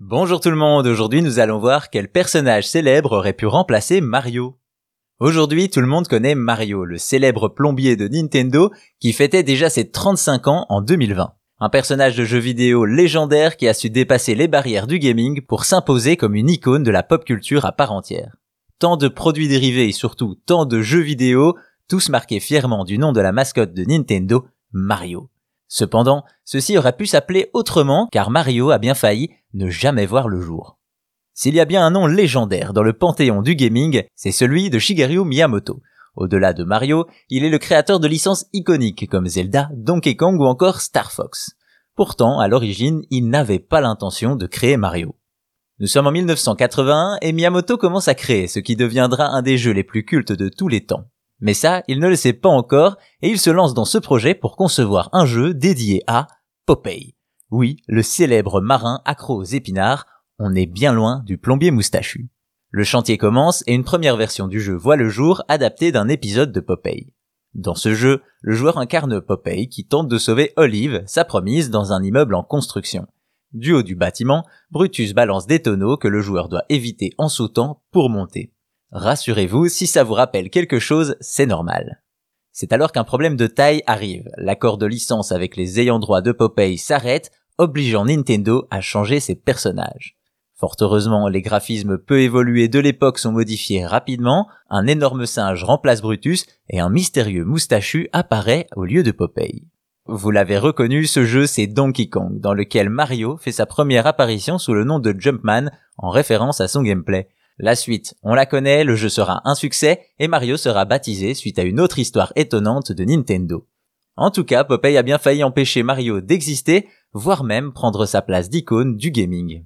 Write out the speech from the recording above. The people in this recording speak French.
Bonjour tout le monde, aujourd'hui nous allons voir quel personnage célèbre aurait pu remplacer Mario. Aujourd'hui tout le monde connaît Mario, le célèbre plombier de Nintendo qui fêtait déjà ses 35 ans en 2020. Un personnage de jeu vidéo légendaire qui a su dépasser les barrières du gaming pour s'imposer comme une icône de la pop culture à part entière. Tant de produits dérivés et surtout tant de jeux vidéo, tous marqués fièrement du nom de la mascotte de Nintendo, Mario. Cependant, ceci aurait pu s'appeler autrement car Mario a bien failli ne jamais voir le jour. S'il y a bien un nom légendaire dans le panthéon du gaming, c'est celui de Shigeru Miyamoto. Au-delà de Mario, il est le créateur de licences iconiques comme Zelda, Donkey Kong ou encore Star Fox. Pourtant, à l'origine, il n'avait pas l'intention de créer Mario. Nous sommes en 1981 et Miyamoto commence à créer ce qui deviendra un des jeux les plus cultes de tous les temps. Mais ça, il ne le sait pas encore et il se lance dans ce projet pour concevoir un jeu dédié à Popeye. Oui, le célèbre marin accro aux épinards, on est bien loin du plombier moustachu. Le chantier commence et une première version du jeu voit le jour adaptée d'un épisode de Popeye. Dans ce jeu, le joueur incarne Popeye qui tente de sauver Olive, sa promise, dans un immeuble en construction. Du haut du bâtiment, Brutus balance des tonneaux que le joueur doit éviter en sautant pour monter. Rassurez-vous, si ça vous rappelle quelque chose, c'est normal. C'est alors qu'un problème de taille arrive. L'accord de licence avec les ayants droit de Popeye s'arrête, obligeant Nintendo à changer ses personnages. Fort heureusement, les graphismes peu évolués de l'époque sont modifiés rapidement, un énorme singe remplace Brutus et un mystérieux moustachu apparaît au lieu de Popeye. Vous l'avez reconnu, ce jeu c'est Donkey Kong, dans lequel Mario fait sa première apparition sous le nom de Jumpman, en référence à son gameplay. La suite, on la connaît, le jeu sera un succès et Mario sera baptisé suite à une autre histoire étonnante de Nintendo. En tout cas, Popeye a bien failli empêcher Mario d'exister, voire même prendre sa place d'icône du gaming.